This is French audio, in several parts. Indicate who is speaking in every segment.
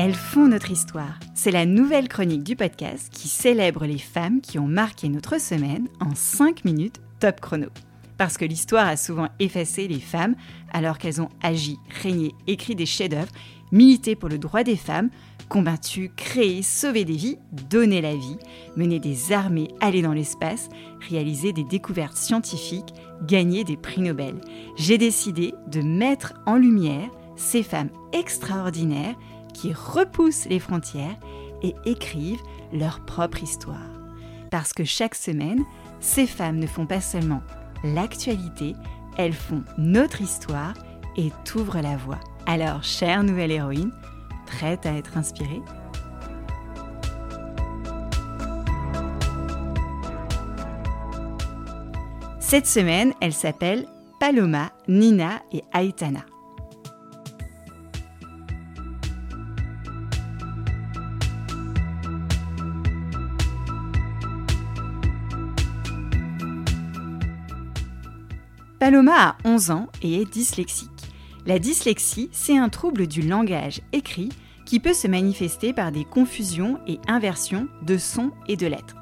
Speaker 1: Elles font notre histoire. C'est la nouvelle chronique du podcast qui célèbre les femmes qui ont marqué notre semaine en 5 minutes top chrono. Parce que l'histoire a souvent effacé les femmes alors qu'elles ont agi, régné, écrit des chefs-d'œuvre, milité pour le droit des femmes, combattu, créé, sauvé des vies, donné la vie, mené des armées, allé dans l'espace, réalisé des découvertes scientifiques, gagné des prix Nobel. J'ai décidé de mettre en lumière ces femmes extraordinaires qui repoussent les frontières et écrivent leur propre histoire. Parce que chaque semaine, ces femmes ne font pas seulement l'actualité, elles font notre histoire et t'ouvrent la voie. Alors, chère nouvelle héroïne, prête à être inspirée Cette semaine, elle s'appelle Paloma, Nina et Aitana. Paloma a 11 ans et est dyslexique. La dyslexie, c'est un trouble du langage écrit qui peut se manifester par des confusions et inversions de sons et de lettres,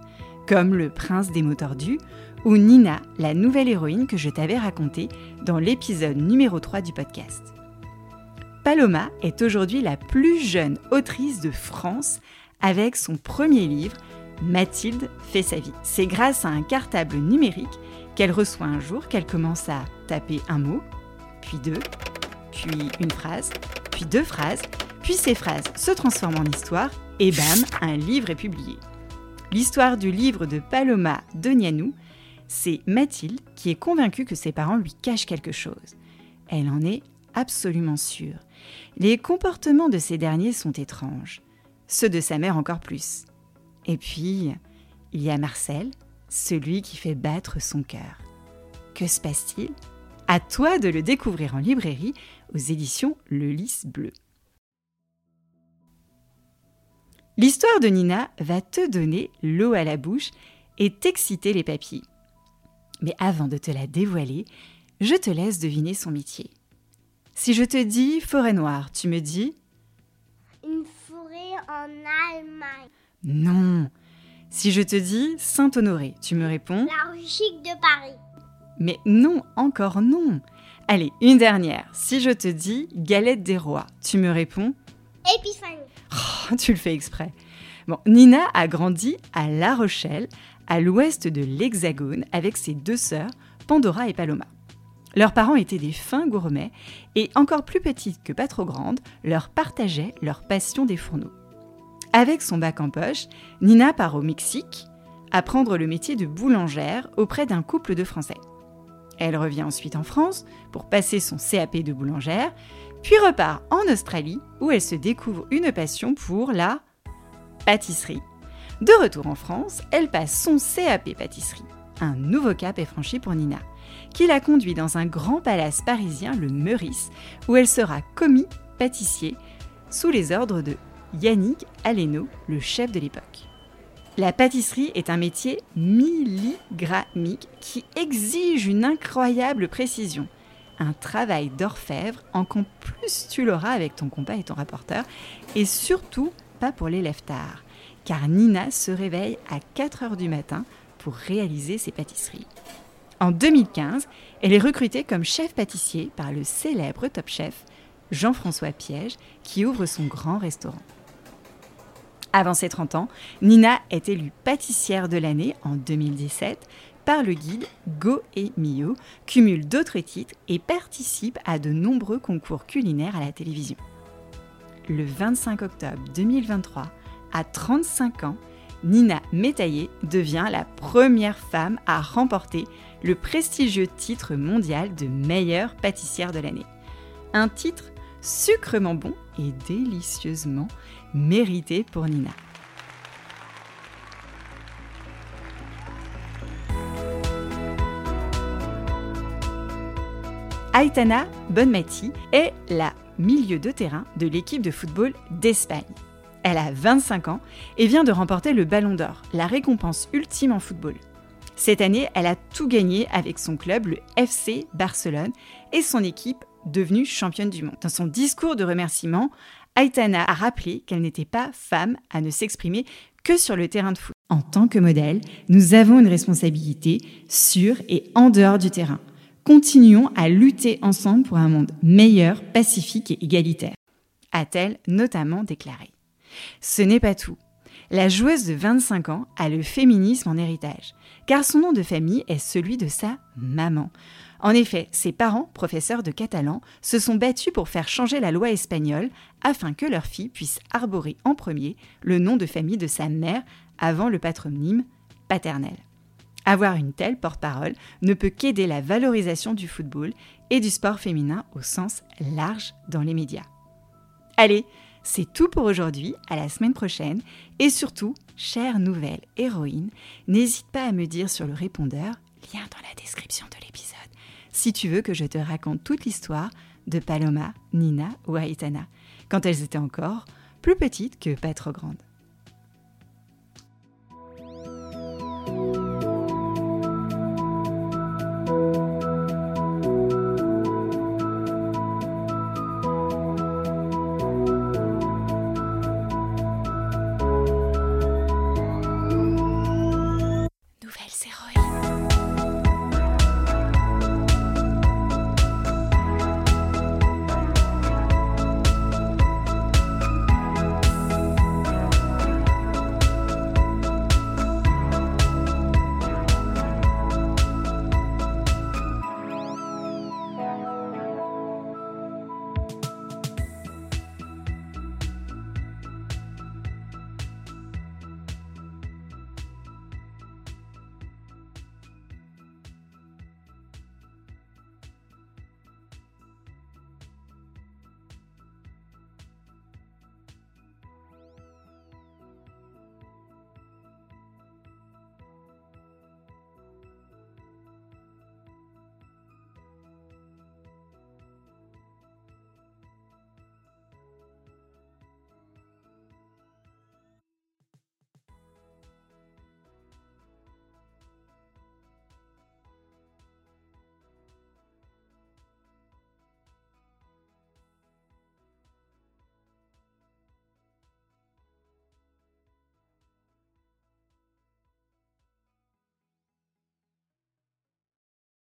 Speaker 1: comme le prince des mots tordus ou Nina, la nouvelle héroïne que je t'avais racontée dans l'épisode numéro 3 du podcast. Paloma est aujourd'hui la plus jeune autrice de France avec son premier livre, Mathilde fait sa vie. C'est grâce à un cartable numérique qu'elle reçoit un jour qu'elle commence à taper un mot, puis deux, puis une phrase, puis deux phrases, puis ces phrases se transforment en histoire, et bam, un livre est publié. L'histoire du livre de Paloma Donianou, c'est Mathilde qui est convaincue que ses parents lui cachent quelque chose. Elle en est absolument sûre. Les comportements de ces derniers sont étranges, ceux de sa mère encore plus. Et puis, il y a Marcel, celui qui fait battre son cœur. Que se passe-t-il? À toi de le découvrir en librairie aux éditions Le Lys Bleu. L'histoire de Nina va te donner l'eau à la bouche et t'exciter les papilles. Mais avant de te la dévoiler, je te laisse deviner son métier. Si je te dis forêt noire, tu me dis?
Speaker 2: Une forêt en Allemagne.
Speaker 1: Non. Si je te dis Saint-Honoré, tu me réponds?
Speaker 2: La rue chic de Paris.
Speaker 1: Mais non, encore non. Allez, une dernière. Si je te dis Galette des rois, tu me réponds?
Speaker 2: Épiphanie.
Speaker 1: Tu le fais exprès. Nina a grandi à La Rochelle, à l'ouest de l'Hexagone, avec ses deux sœurs, Pandora et Paloma. Leurs parents étaient des fins gourmets et encore plus petites que pas trop grandes, leur partageaient leur passion des fourneaux. Avec son bac en poche, Nina part au Mexique apprendre le métier de boulangère auprès d'un couple de Français. Elle revient ensuite en France pour passer son CAP de boulangère, puis repart en Australie où elle se découvre une passion pour la pâtisserie. De retour en France, elle passe son CAP pâtisserie. Un nouveau cap est franchi pour Nina, qui la conduit dans un grand palace parisien, le Meurice, où elle sera commis pâtissier sous les ordres de Yannick Aleno, le chef de l'époque. La pâtisserie est un métier milligrammique qui exige une incroyable précision. Un travail d'orfèvre, encore plus tu l'auras avec ton compas et ton rapporteur, et surtout pas pour les tard, car Nina se réveille à 4 heures du matin pour réaliser ses pâtisseries. En 2015, elle est recrutée comme chef pâtissier par le célèbre top chef Jean-François Piège, qui ouvre son grand restaurant. Avant ses 30 ans, Nina est élue pâtissière de l'année en 2017 par le guide Go et Mio, cumule d'autres titres et participe à de nombreux concours culinaires à la télévision. Le 25 octobre 2023, à 35 ans, Nina Métaillé devient la première femme à remporter le prestigieux titre mondial de meilleure pâtissière de l'année. Un titre sucrement bon et délicieusement mérité pour Nina. Aitana Bonmati est la milieu de terrain de l'équipe de football d'Espagne. Elle a 25 ans et vient de remporter le Ballon d'Or, la récompense ultime en football. Cette année, elle a tout gagné avec son club, le FC Barcelone, et son équipe devenue championne du monde. Dans son discours de remerciement, Aitana a rappelé qu'elle n'était pas femme à ne s'exprimer que sur le terrain de foot. En tant que modèle, nous avons une responsabilité sur et en dehors du terrain. Continuons à lutter ensemble pour un monde meilleur, pacifique et égalitaire, a-t-elle notamment déclaré. Ce n'est pas tout. La joueuse de 25 ans a le féminisme en héritage, car son nom de famille est celui de sa maman. En effet, ses parents, professeurs de catalan, se sont battus pour faire changer la loi espagnole afin que leur fille puisse arborer en premier le nom de famille de sa mère avant le patronyme paternel. Avoir une telle porte-parole ne peut qu'aider la valorisation du football et du sport féminin au sens large dans les médias. Allez, c'est tout pour aujourd'hui, à la semaine prochaine, et surtout, chère nouvelle héroïne, n'hésite pas à me dire sur le répondeur, lien dans la description de l'épisode, si tu veux que je te raconte toute l'histoire de Paloma, Nina ou Aitana, quand elles étaient encore plus petites que pas trop grandes.